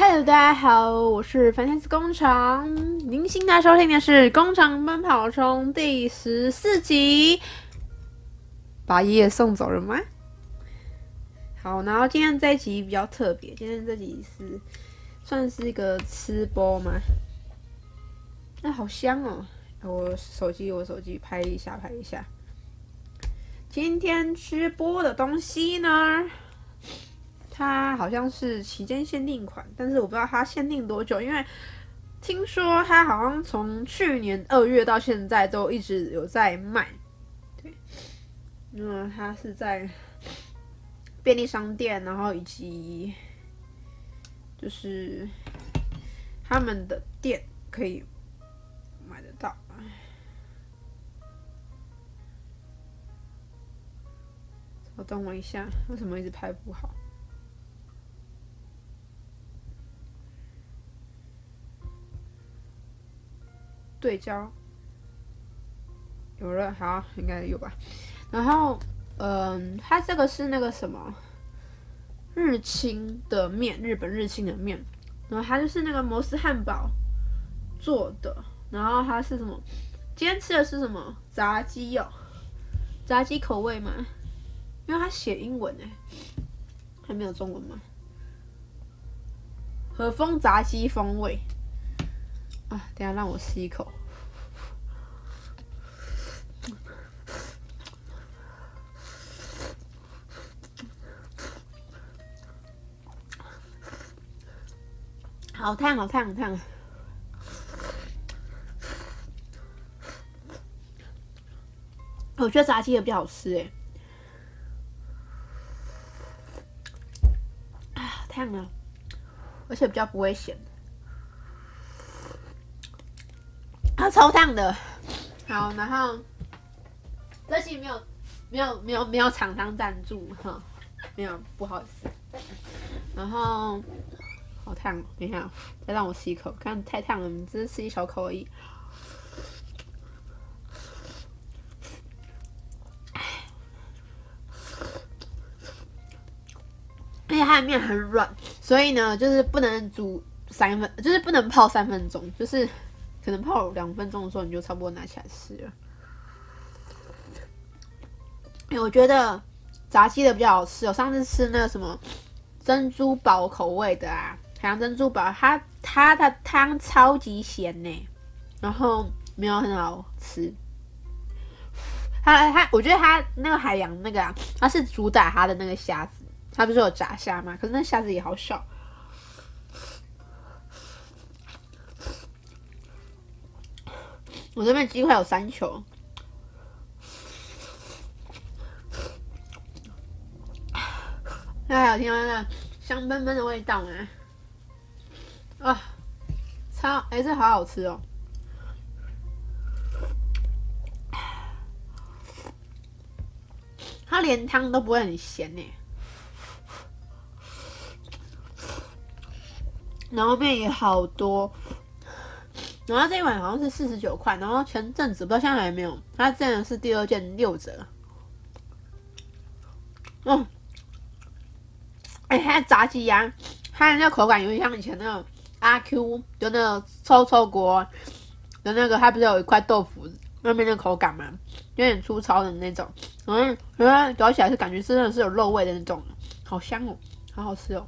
Hello，大家好，我是凡天斯工厂。您现在收听的是《工厂奔跑中》第十四集。把爷爷送走了吗？好，然后今天这一集比较特别，今天这集是算是一个吃播吗？那、啊、好香哦！我手机，我手机拍一下，拍一下。今天吃播的东西呢？它好像是期间限定款，但是我不知道它限定多久，因为听说它好像从去年二月到现在都一直有在卖。对，嗯，它是在便利商店，然后以及就是他们的店可以买得到。我等我一下，为什么一直拍不好？对焦有了，好，应该有吧。然后，嗯，它这个是那个什么日清的面，日本日清的面。然后它就是那个摩斯汉堡做的。然后它是什么？今天吃的是什么？炸鸡哦，炸鸡口味嘛。因为它写英文哎，还没有中文吗？和风炸鸡风味。啊，等下让我吸一口。好烫，好烫，好烫！我觉得炸鸡也比较好吃哎。啊，烫了，而且比较不会咸。超烫的，好，然后这期没有没有没有没有厂商赞助哈，没有，不好意思。然后好烫，等一下再让我吸一口，看太烫了，你只是吃一小口而已。而且它的面很软，所以呢，就是不能煮三分，就是不能泡三分钟，就是。可能泡两分钟的时候，你就差不多拿起来吃了。欸，我觉得炸鸡的比较好吃。我上次吃那个什么珍珠堡口味的啊，海洋珍珠堡，它它的汤超级咸呢，然后没有很好吃。它它，我觉得它那个海洋那个啊，它是主打它的那个虾子，它不是有炸虾吗？可是那虾子也好小。我这边鸡块有三球，大家有听到那个香喷喷的味道吗？啊，超哎、欸，这好好吃哦！它连汤都不会很咸呢，然后面也好多。然后这一碗好像是四十九块，然后前阵子不知道现在还有没有，它这样是第二件六折。嗯，哎，它炸鸡呀，它的那个口感有点像以前那种阿 Q，就那个臭臭锅的那个，它不是有一块豆腐外面那口感吗？有点粗糙的那种，嗯，然后嚼起来是感觉真的是有肉味的那种，好香哦，好好吃哦。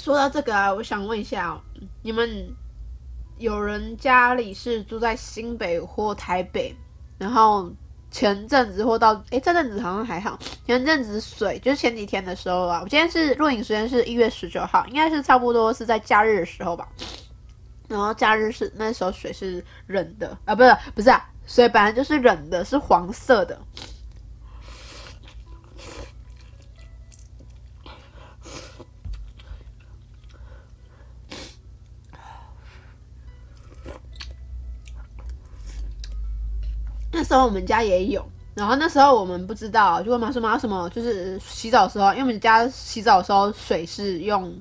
说到这个啊，我想问一下哦，你们有人家里是住在新北或台北，然后前阵子或到诶，这阵子好像还好，前阵子水就是前几天的时候啊，我今天是录影时间是一月十九号，应该是差不多是在假日的时候吧，然后假日是那时候水是冷的啊，不是不是啊，水本来就是冷的，是黄色的。时候我们家也有，然后那时候我们不知道，就问妈说妈什么，就是洗澡的时候，因为我们家洗澡的时候水是用，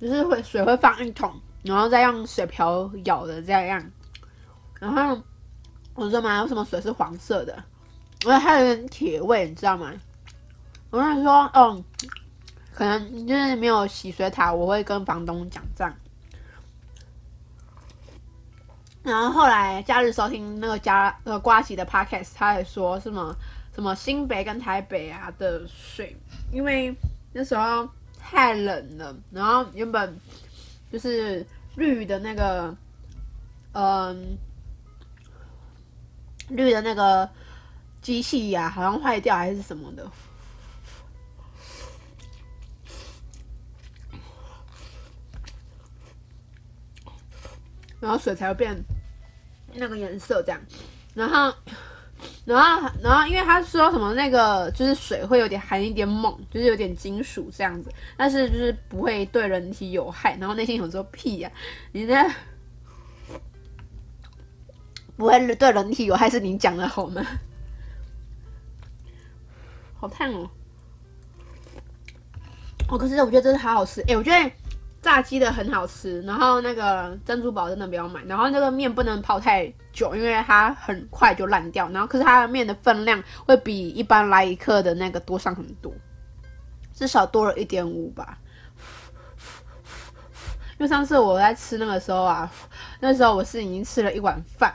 就是会水会放一桶，然后再用水瓢舀的这样。然后我说妈，为什么水是黄色的？我觉得它有点铁味，你知道吗？我跟你说，嗯，可能就是没有洗水塔，我会跟房东讲这样。然后后来假日收听那个加呃瓜吉的 podcast，他也说什么什么新北跟台北啊的水，因为那时候太冷了，然后原本就是绿的那个嗯绿的那个机器呀、好像坏掉还是什么的，然后水才会变。那个颜色这样，然后，然后，然后，因为他说什么那个就是水会有点含一点锰，就是有点金属这样子，但是就是不会对人体有害。然后内心有时候屁呀、你这 不会对人体有害是你讲的好吗？好烫哦！哦，可是我觉得真的好好吃，哎，我觉得。炸鸡的很好吃，然后那个珍珠堡真的不要买，然后那个面不能泡太久，因为它很快就烂掉。然后可是它的面的分量会比一般来一克的那个多上很多，至少多了一点五吧。因为上次我在吃那个时候啊，那时候我是已经吃了一碗饭，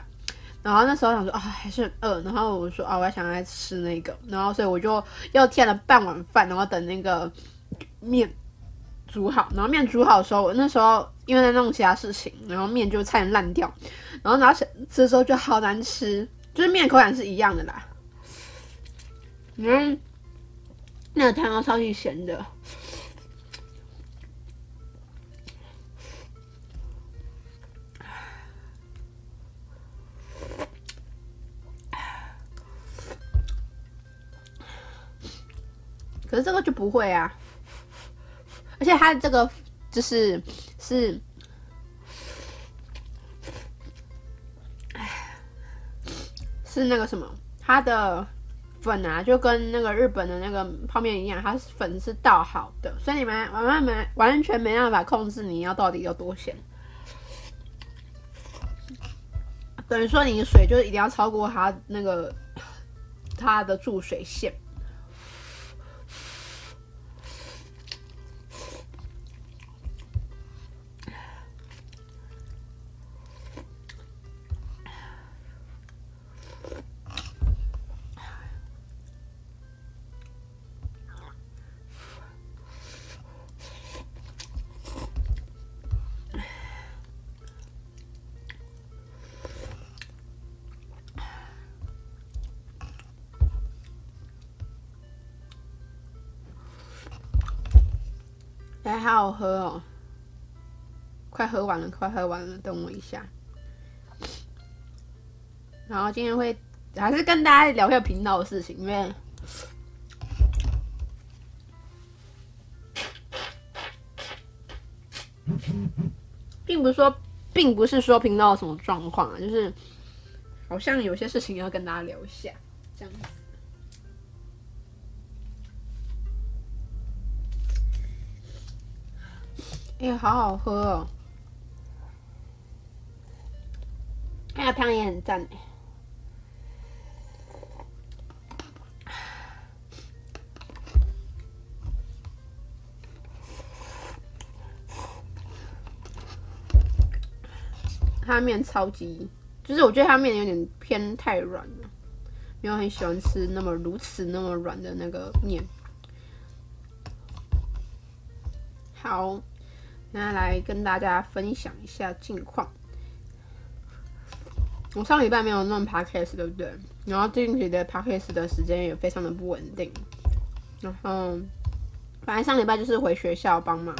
然后那时候想说啊还是很饿，然后我说啊我还想再吃那个，然后所以我就又添了半碗饭，然后等那个面。煮好，然后面煮好的时候，我那时候因为在弄其他事情，然后面就差点烂掉，然后拿起吃的时候就好难吃，就是面口感是一样的啦。嗯，那个汤超级咸的。可是这个就不会啊。而且它这个就是是，哎是那个什么，它的粉啊，就跟那个日本的那个泡面一样，它粉是倒好的，所以你们完完没完全没办法控制你要到底有多咸。等于说你的水就是一定要超过它那个它的注水线。还好好喝哦，快喝完了，快喝完了，等我一下。然后今天会还是跟大家聊一下频道的事情，因为并不是说，并不是说频道有什么状况啊，就是好像有些事情要跟大家聊一下，这样子。哎、欸，好好喝哦！哎呀，汤也很赞。它面超级，就是我觉得它面有点偏太软了，没有很喜欢吃那么如此那么软的那个面。好。现在来跟大家分享一下近况。我上礼拜没有弄 podcast，对不对？然后近期的 podcast 的时间也非常的不稳定。然后，反正上礼拜就是回学校帮忙，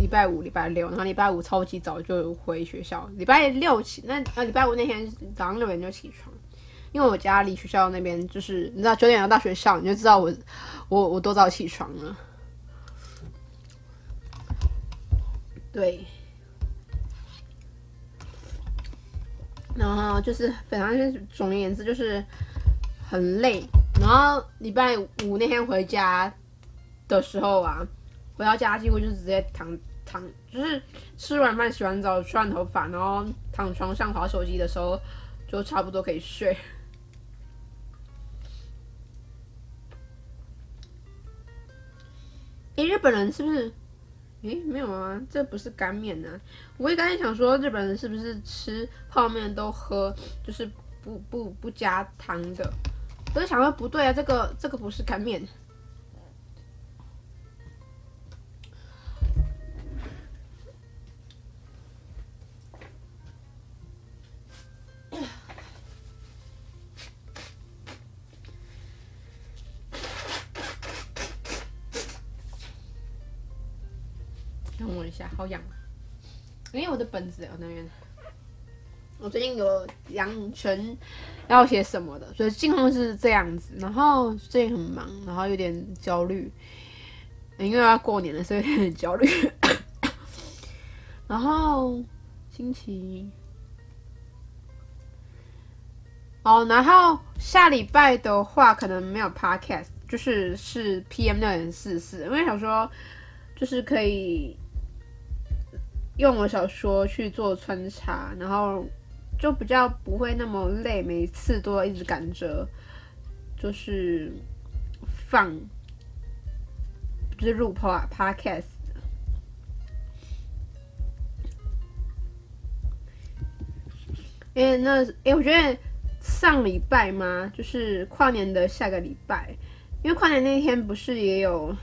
礼拜五、礼拜六，然后礼拜五超级早就回学校。礼拜六起，那呃礼拜五那天早上六点就起床，因为我家离学校那边就是你知道九点要到学校，你就知道我我我多早起床了。对，然后就是，反正就是总而言之，就是很累。然后礼拜五那天回家的时候啊，回到家几乎就直接躺躺，就是吃完饭、洗完澡、吹完头发，然后躺床上划手机的时候，就差不多可以睡。诶，日本人是不是？诶，没有啊，这不是干面呢、我也刚才想说，日本人是不是吃泡面都喝，就是不不不加汤的？我就想说不对啊，这个这个不是干面。好痒啊！因为我的本子在那边。我最近有养成要写什么的，所以近况是这样子。然后最近很忙，然后有点焦虑，因为要过年了，所以有点焦虑。然后星期哦，然后下礼拜的话可能没有 podcast，就是是 PM 六点四四，因为想说就是可以用我小说去做穿插，然后。就比较不会那么累，每次都要一直赶着，就是放，就是录 pod podcast。因为那，哎，我觉得上礼拜嘛，就是跨年的下个礼拜，因为跨年那天不是也有。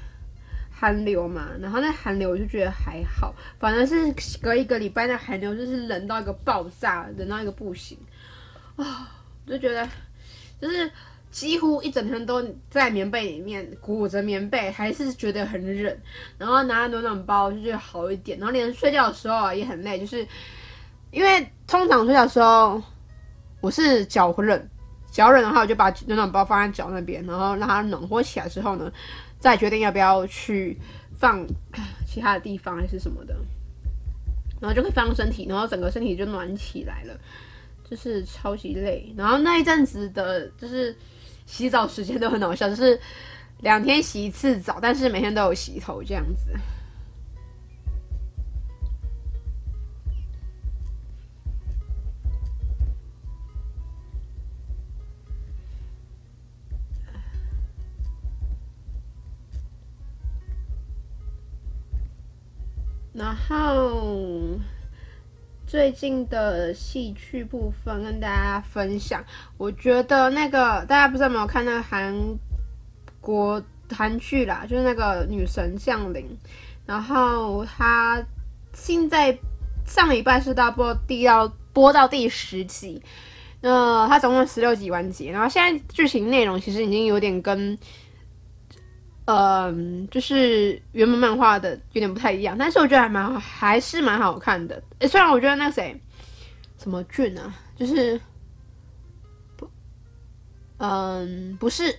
寒流嘛，然后那寒流我就觉得还好，反正是隔一个礼拜那寒流就是冷到一个爆炸，冷到一个不行啊、哦，就觉得就是几乎一整天都在棉被里面裹着棉被，还是觉得很冷，然后拿暖暖包就觉得好一点，然后连睡觉的时候啊也很累，就是因为通常睡觉的时候我是脚冷，脚冷的话我就把暖暖包放在脚那边，然后让它暖和起来之后呢。再决定要不要去放其他的地方还是什么的，然后就可以放身体，然后整个身体就暖起来了，就是超级累。然后那一阵子的，就是洗澡时间都很好笑，就是两天洗一次澡，但是每天都有洗头这样子。然后最近的戏剧部分跟大家分享，我觉得那个大家不知道有没有看那个韩国韩剧啦，就是那个女神降临，然后他现在上礼拜是到播第到播到第十集，那他总共十六集完结，然后现在剧情内容其实已经有点跟。嗯，就是原本漫画的有点不太一样，但是我觉得还蛮好，还是蛮好看的。诶，虽然我觉得那个谁，什么俊啊，就是，嗯，不是，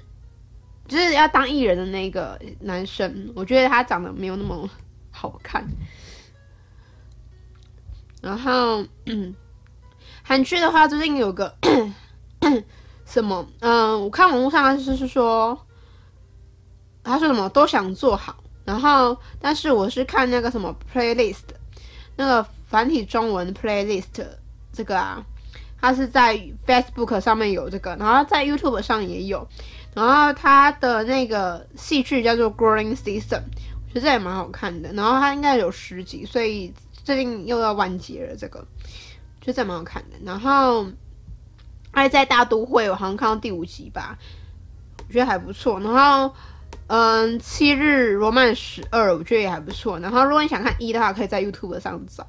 就是要当艺人的那个男生，我觉得他长得没有那么好看。然后，韩剧的话，最近有个 什么，嗯，我看网络上就是说。他说什么都想做好，然后但是我是看那个什么 playlist，那个繁体中文 playlist 这个啊，他是在 Facebook 上面有这个，然后在 YouTube 上也有，然后他的那个戏剧叫做 Growing Season，我觉得这也蛮好看的，然后他应该有十集，所以最近又要完结了，这个就这蛮好看的，然后爱在大都会，我好像看到第五集吧，我觉得还不错，然后。嗯，七日罗曼史二，我觉得也还不错。然后，如果你想看一的话，可以在 YouTube 上找。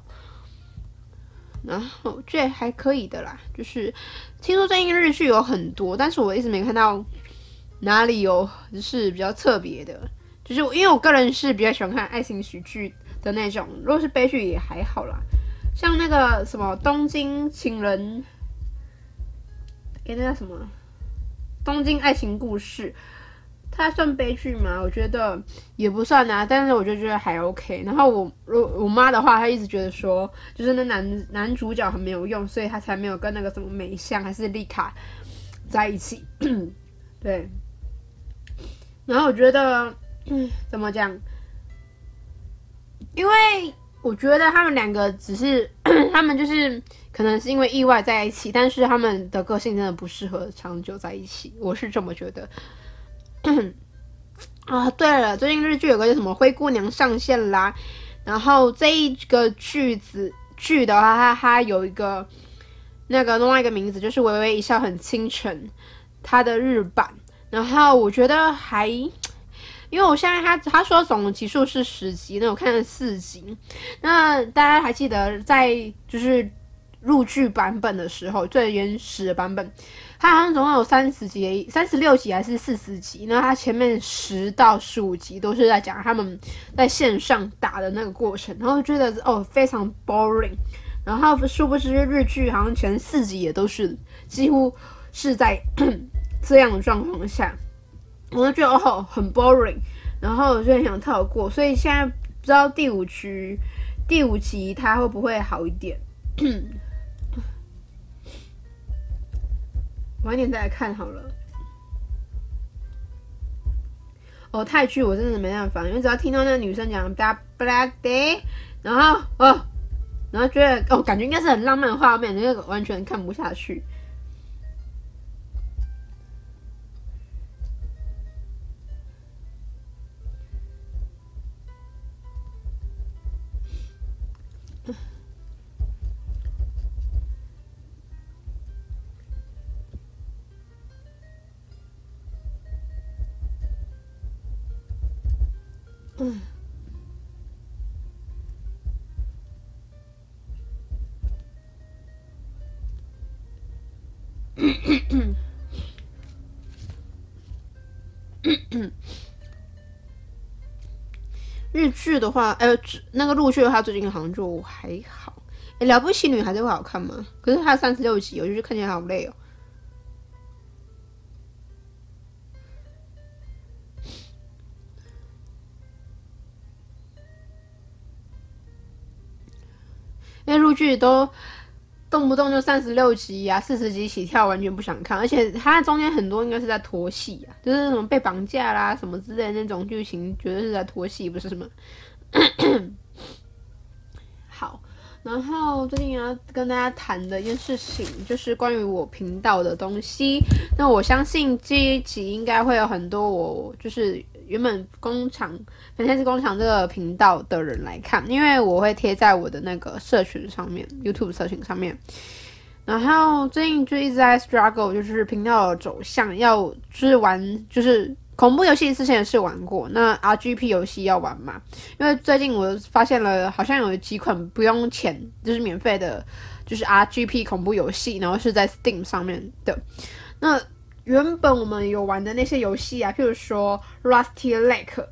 然后，我觉得还可以的啦。就是听说最近日剧有很多，但是我一直没看到哪里有就是比较特别的。就是因为我个人是比较喜欢看爱情喜剧的那种，如果是悲剧也还好啦。像那个什么《东京情人》，哎，那叫什么《东京爱情故事》。它算悲剧吗？我觉得也不算啊，但是我就觉得还 OK。然后我我我妈的话，她一直觉得说，就是那男男主角很没有用，所以她才没有跟那个什么美香还是丽卡在一起。对。然后我觉得，嗯，怎么讲？因为我觉得他们两个只是，他们就是可能是因为意外在一起，但是他们的个性真的不适合长久在一起，我是这么觉得。啊，对了，最近日剧有个叫什么《灰姑娘》上线啦，然后这一个句子剧的话，它它有一个那个另外一个名字，就是《微微一笑很倾城》，它的日版。然后我觉得还，因为我现在他他说总集数是十集，那我看了四集。那大家还记得在就是入剧版本的时候，最原始的版本，它好像总共有三十集、三十六集还是四十集？那它前面十到十五集都是在讲他们在线上打的那个过程，然后觉得哦非常 boring。然后殊不知日剧好像前四集也都是几乎是在。这样的状况下，我就觉得哦很 boring，然后我就很想跳过，所以现在不知道第五局第五集它会不会好一点，晚点再来看好了。哦，泰剧我真的没办法，因为只要听到那个女生讲 black day，然后哦，然后觉得哦感觉应该是很浪漫的画面，那个完全看不下去。嗯，日剧的话，呃，那个陆剧的话，最近好像就还好。哎，了不起女孩子会好看吗？可是它三十六集，我就是看起来好累哦。剧都动不动就三十六集啊、四十集起跳，完全不想看。而且它中间很多应该是在拖戏啊，就是什么被绑架啦、什么之类那种剧情，绝对是在拖戏，不是什么。好，然后最近要跟大家谈的一件事情，就是关于我频道的东西。那我相信这一集应该会有很多我就是。原本工厂，本来是工厂这个频道的人来看，因为我会贴在我的那个社群上面，YouTube 社群上面。然后最近就一直在 struggle，就是频道走向，要就是玩，就是恐怖游戏之前也是玩过，那 RGP 游戏要玩嘛？因为最近我发现了，好像有几款不用钱，就是免费的，就是 RGP 恐怖游戏，然后是在 Steam 上面的，那。原本我们有玩的那些游戏啊，譬如说 Rusty Lake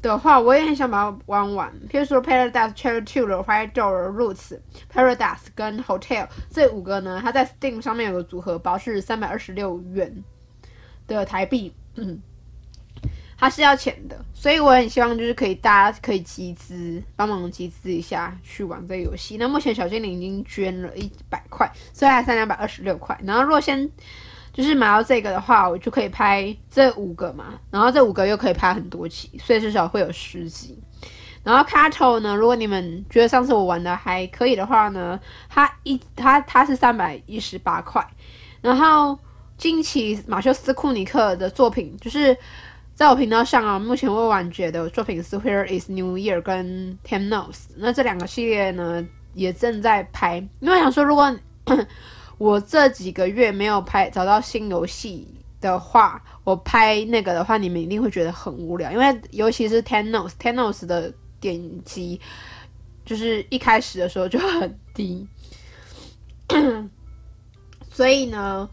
的话，我也很想把它玩完。譬如说 Paradise Charity 的 White Door Roots Paradise 跟 Hotel 这五个呢，它在 Steam 上面有个组合包是三百二十六元的台币，嗯，它是要钱的，所以我很希望就是可以大家可以集资，帮忙集资一下去玩这个游戏。那目前小精灵已经捐了一百块，所以还剩两百二十六块。然后如果先就是买到这个的话，我就可以拍这五个嘛，然后这五个又可以拍很多集，所以至少会有十集。然后卡头呢，如果你们觉得上次我玩的还可以的话呢，它一它它是三百一十八块。然后近期马修斯库尼克的作品，就是在我频道上啊，目前未完结的作品是《Here Is New Year》跟《Ten Nose》，那这两个系列呢也正在拍，因为想说如果。我这几个月没有拍找到新游戏的话，我拍那个的话，你们一定会觉得很无聊，因为尤其是 Tenos Tenos 的点击就是一开始的时候就很低，所以呢，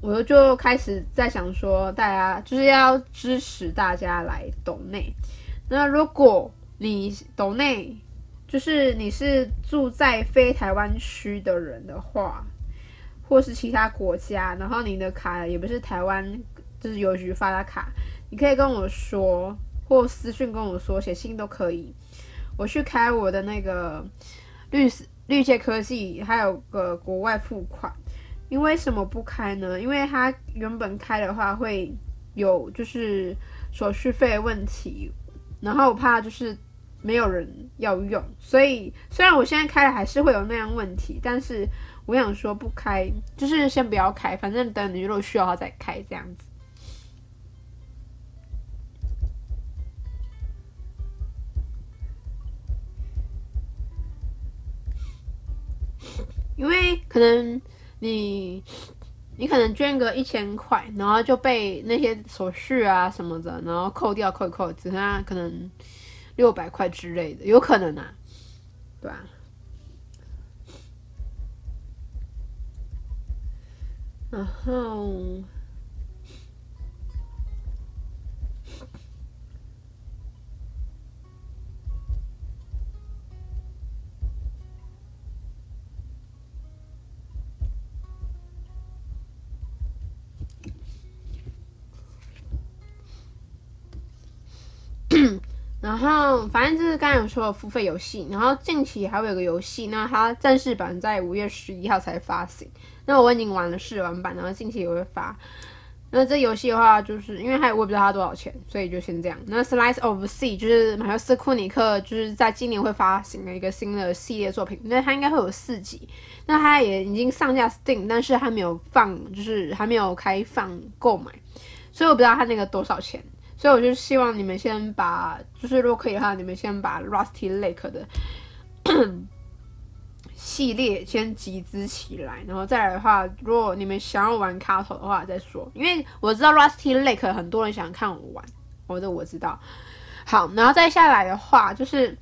我就开始在想说，大家就是要支持大家来抖内。那如果你抖内，就是你是住在非台湾区的人的话。或是其他国家，然后你的卡也不是台湾，就是邮局发的卡，你可以跟我说，或私讯跟我说，写信都可以。我去开我的那个绿绿界科技，还有个国外付款，因为什么不开呢？因为它原本开的话会有就是手续费问题，然后我怕就是没有人要用，所以虽然我现在开了还是会有那样问题，但是我想说不开，就是先不要开，反正等你如果需要它再开这样子。因为可能你，你可能捐个一千块，然后就被那些手续啊什么的，然后扣掉扣扣，只剩下可能六百块之类的，有可能啊，对吧？然后。反正就是刚才有说付费游戏，然后近期还会有个游戏，那它正式版在五月十一号才发行。那我已经玩了试玩版，然后近期也会发。那这游戏的话，就是因为还我也不知道它多少钱，所以就先这样。那 Slice of Sea 就是马修斯库尼克就是在今年会发行的一个新的系列作品，那它应该会有四集。那它也已经上架 Steam，但是还没有放，就是还没有开放购买，所以我不知道它那个多少钱。所以我就希望你们先把，就是如果可以的话，你们先把 Rusty Lake 的 系列先集资起来，然后再来的话，如果你们想要玩卡头的话再说。因为我知道 Rusty Lake 很多人想看我玩，我的我知道。好，然后再下来的话，就是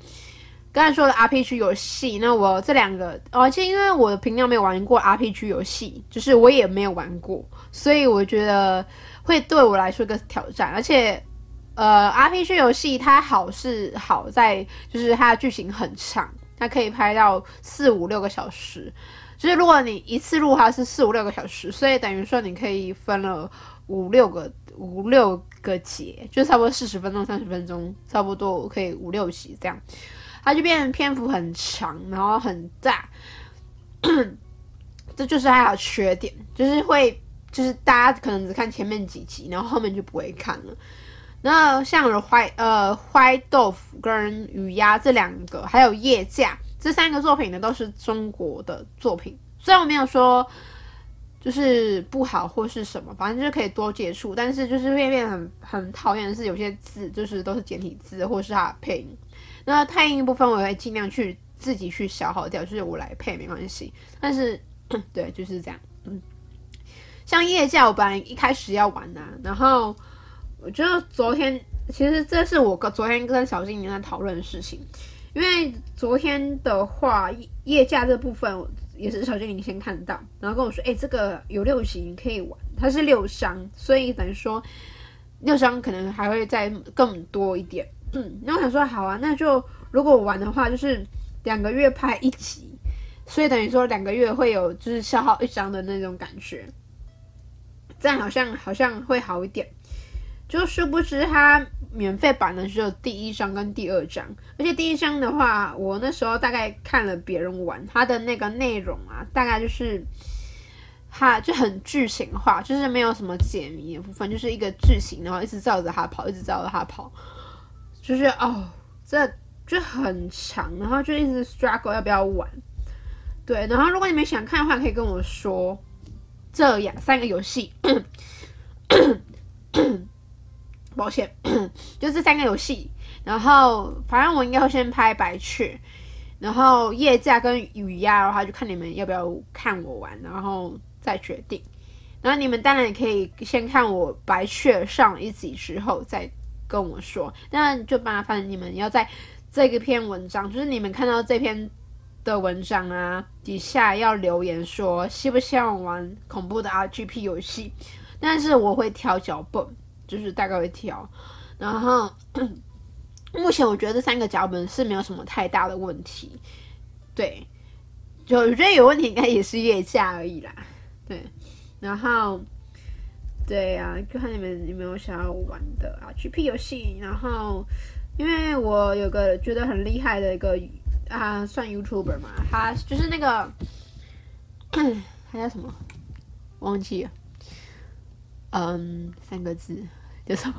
刚才说的 RPG 游戏，那我这两个，而且因为我的频道没有玩过 RPG 游戏，就是我也没有玩过，所以我觉得会对我来说一个挑战，而且。呃，RPG 游戏它好是好在，就是它的剧情很长，它可以拍到四五六个小时。就是如果你一次录它是四五六个小时，所以等于说你可以分了五六个五六个节，就差不多四十分钟、三十分钟，差不多可以五六集这样，它就变成篇幅很长，然后很大。这就是它的缺点，就是会就是大家可能只看前面几集，然后后面就不会看了。那像有坏呃坏豆腐跟雨鸭这两个，还有夜驾这三个作品呢，都是中国的作品。虽然我没有说就是不好或是什么，反正就是可以多接触，但是就是会变很很讨厌的是有些字就是都是简体字，或是它的配音。那配音部分我会尽量去自己去消耗掉，就是我来配没关系。但是对，就是这样。嗯，像夜驾我本来一开始要玩的，啊，然后。我觉得昨天其实这是我跟昨天跟小精灵在讨论的事情，因为昨天的话夜夜驾这部分也是小精灵先看到，然后跟我说：“哎、这个有六集可以玩，它是六箱，所以等于说六箱可能还会再更多一点。”嗯，然后我想说好啊，那就如果我玩的话，就是两个月拍一集，所以等于说两个月会有就是消耗一张的那种感觉，这样好像好像会好一点。就殊不知，它免费版的只有第一章跟第二章，而且第一章的话，我那时候大概看了别人玩，它的那个内容啊，大概就是它就很剧情化，就是没有什么解谜的部分，就是一个剧情，然后一直照着它跑，一直照着它跑，就是哦，这就很长，然后就一直 struggle 要不要玩。对，然后如果你们想看的话，可以跟我说。这样三个游戏。抱歉，就这三个游戏，然后反正我应该会先拍白雀，然后夜驾跟雨鸭的话，就看你们要不要看我玩，然后再决定。然后你们当然也可以先看我白雀上一集之后再跟我说，那就麻烦你们要在这个篇文章，就是你们看到这篇的文章啊底下要留言说，希不希望玩恐怖的 RGP 游戏，但是我会挑脚本。就是大概会挑，然后目前我觉得这三个脚本是没有什么太大的问题，对，就我觉得有问题应该也是夜驾而已啦，对，然后对、啊，就看你们有没有想要玩的啊，GP 游戏，然后因为我有个觉得很厉害的一个啊，算 YouTuber 嘛，他就是那个 他叫什么？忘记了，嗯，三个字。叫什么？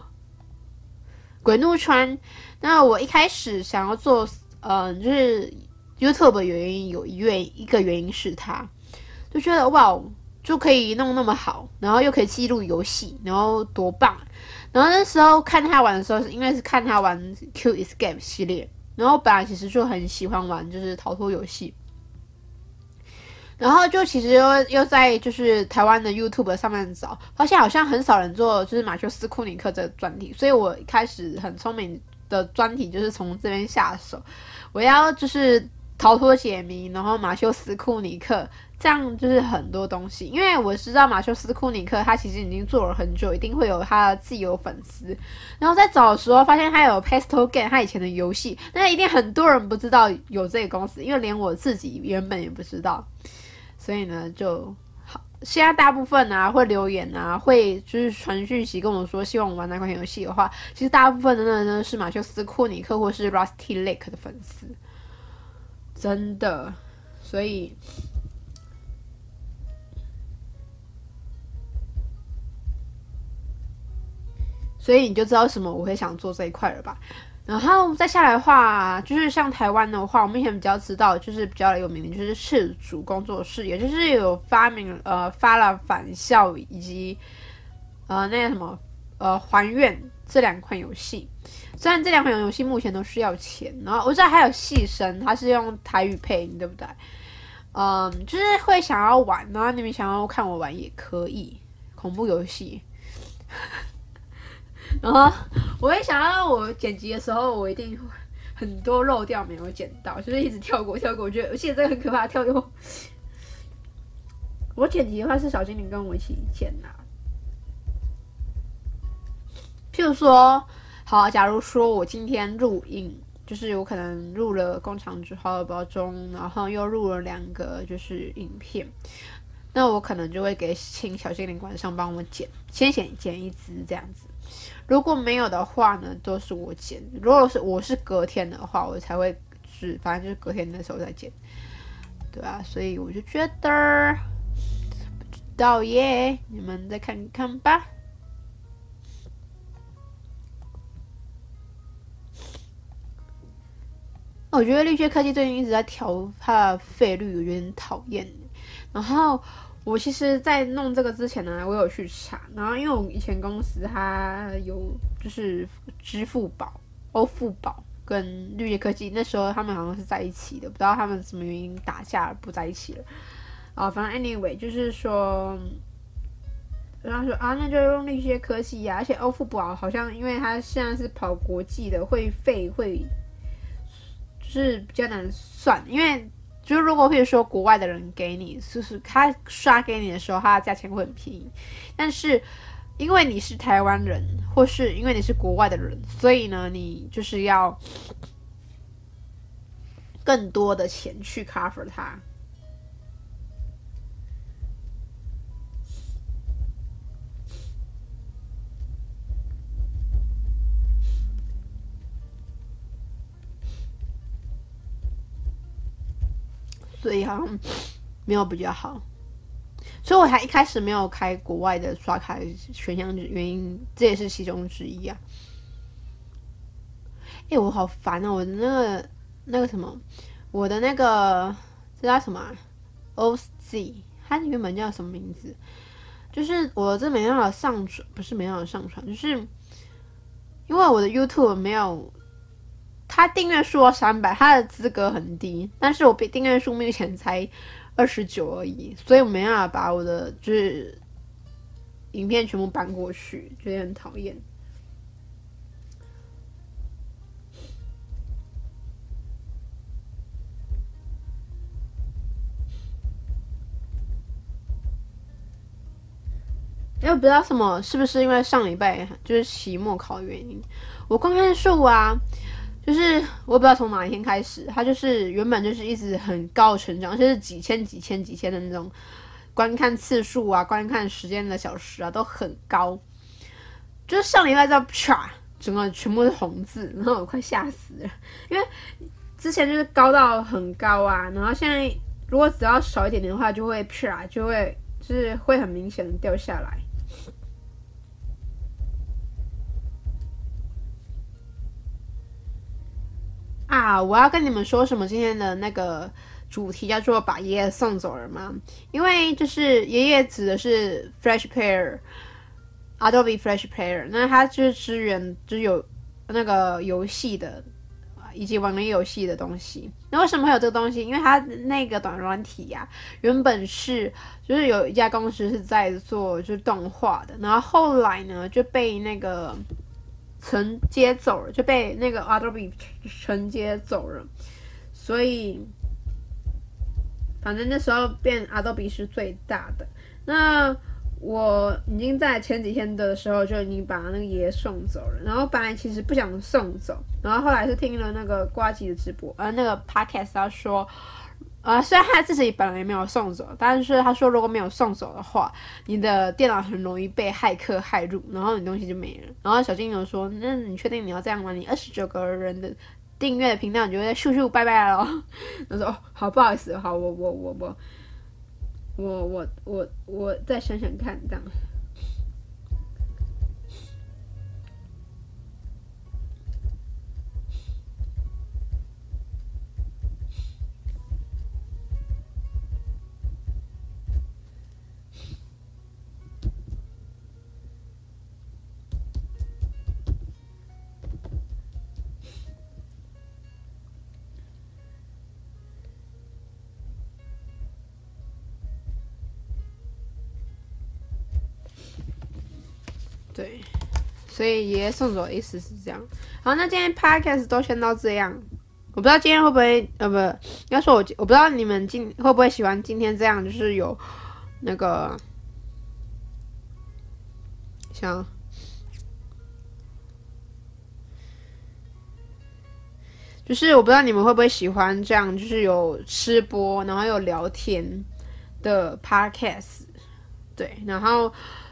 鬼怒川。那我一开始想要做，嗯，就是 YouTube 的原因有一原一个原因是他，就觉得哇，就可以弄那么好，然后又可以记录游戏，然后多棒。然后那时候看他玩的时候，是因为是看他玩 Q Escape 系列，然后本来其实就很喜欢玩就是逃脱游戏。然后就其实又又在就是台湾的 YouTube 上面找，发现好像很少人做就是马修斯库尼克这个专题，所以我一开始很聪明的专题就是从这边下手，我要就是逃脱解谜，然后马修斯库尼克这样就是很多东西，因为我知道马修斯库尼克他其实已经做了很久，一定会有他自己有粉丝，然后在找的时候发现他有 Pastel Game 他以前的游戏，那一定很多人不知道有这个公司，因为连我自己原本也不知道。所以呢，就好。现在大部分啊会留言啊，会就是传讯息跟我说，希望我玩那款游戏的话，其实大部分的呢呢是马修斯库尼克或是 Rusty Lake 的粉丝，真的。所以，所以你就知道什么我会想做这一块了吧？然后再下来的话，就是像台湾的话，我目前比较知道，就是比较有名的，就是赤足工作室，也就是有发明呃发了返校以及呃那个什么呃还愿这两款游戏。虽然这两款游戏目前都是要钱，然后我知道还有戏声，它是用台语配音，对不对？嗯，就是会想要玩，然后你们想要看我玩也可以，恐怖游戏。然后我会想到我剪辑的时候，我一定会很多漏掉没有剪到，就是一直跳过跳过。我觉得我记得这个很可怕，跳过。我剪辑的话是小精灵跟我一起剪的。譬如说，好，假如说我今天录音，就是有可能录了工厂之后包中，然后又录了两个就是影片，那我可能就会给请小精灵晚上帮我剪，先剪剪一支这样子。如果没有的话呢，都是我剪。如果是我是隔天的话，我才会是，反正就是隔天的时候再剪，对啊，所以我就觉得不知道耶，你们再看看吧。我觉得绿界科技最近一直在调它的费率，有点讨厌。然后。我其实，在弄这个之前呢，我有去查，然后因为我以前公司它有就是支付宝、欧付宝跟绿叶科技，那时候他们好像是在一起的，不知道他们什么原因打架不在一起了。啊，反正 anyway 就是说，然后说啊，那就用绿叶科技呀，而且欧付宝好像因为它现在是跑国际的，会费会就是比较难算，因为。就是如果譬如说国外的人给你，就是他刷给你的时候，他的价钱会很便宜。但是因为你是台湾人，或是因为你是国外的人，所以呢，你就是要更多的钱去 cover 他。所以好像没有比较好，所以我还一开始没有开国外的刷卡选项的原因，这也是其中之一啊。哎、我好烦啊！我的那个那个什么，我的那个这叫什么、？OZ，它原本叫什么名字？就是我这没办法上传，不是没办法上传，就是因为我的 YouTube 没有。他订阅数要三百，他的资格很低，但是我比订阅数目前才二十九而已，所以我没办法把我的就是影片全部搬过去，觉得很讨厌。因为不知道什么，是不是因为上礼拜就是期末考的原因，我观看数啊。就是我不知道从哪一天开始，它就是原本就是一直很高成长，就是几千几千几千的那种观看次数啊，观看时间的小时啊都很高。就是上礼拜在唰，整个全部是红字，然后我快吓死了，因为之前就是高到很高啊，然后现在如果只要少一点点的话，就会唰，就会就是会很明显的掉下来。啊，我要跟你们说什么？今天的那个主题叫做把爷爷送走了吗？因为就是爷爷指的是 Flash Player，Adobe Flash Player，那它就是支援就是有那个游戏的以及网络游戏的东西。那为什么会有这个东西？因为它那个短软体呀、原本是就是有一家公司是在做就是动画的，然后后来呢就被那个。承接走了，就被那个 Adobe 承接走了，所以反正那时候变 Adobe 是最大的。那我已经在前几天的时候就已经把那个爷爷送走了，然后本来其实不想送走，然后后来是听了那个呱吉的直播，呃，那个 Podcast 他说。呃，虽然他自己本来也没有送走，但是他说如果没有送走的话，你的电脑很容易被骇客骇入，然后你东西就没了。然后小金牛说：“那你确定你要这样吗？你二十九个人的订阅的频道，你就会咻咻拜拜了。”他说：“哦，好，不好意思，好，我我我我我我我我再想想看，这样。”所以爷爷送走的意思是这样。好，那今天 podcast 都先到这样。我不知道今天会不会，呃，不，应该说我我不知道你们今会不会喜欢今天这样，就是有那个像，就是我不知道你们会不会喜欢这样，就是有吃播，然后有聊天的 podcast。对，然后。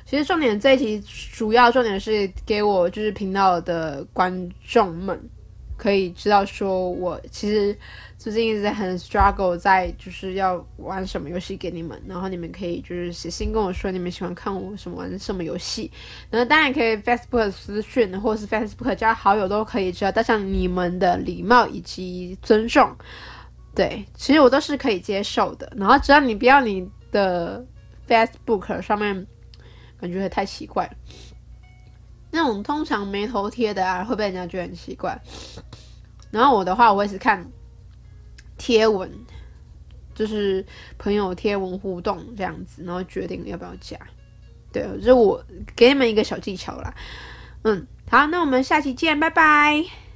其实重点这一题主要重点是给我就是频道的观众们可以知道，说我其实最近一直在很 struggle 在就是要玩什么游戏给你们，然后你们可以就是写信跟我说你们喜欢看我什么玩什么游戏，然后当然可以 Facebook 私讯或是 Facebook 加好友都可以，只要带上你们的礼貌以及尊重，对，其实我都是可以接受的。然后只要你不要你的 Facebook 上面。感觉太奇怪，那种通常没头贴的啊，会被人家觉得很奇怪。然后我的话，我也是看贴文，就是朋友贴文互动这样子，然后决定要不要加。对，就是我给你们一个小技巧啦。嗯，好，那我们下期见，拜拜。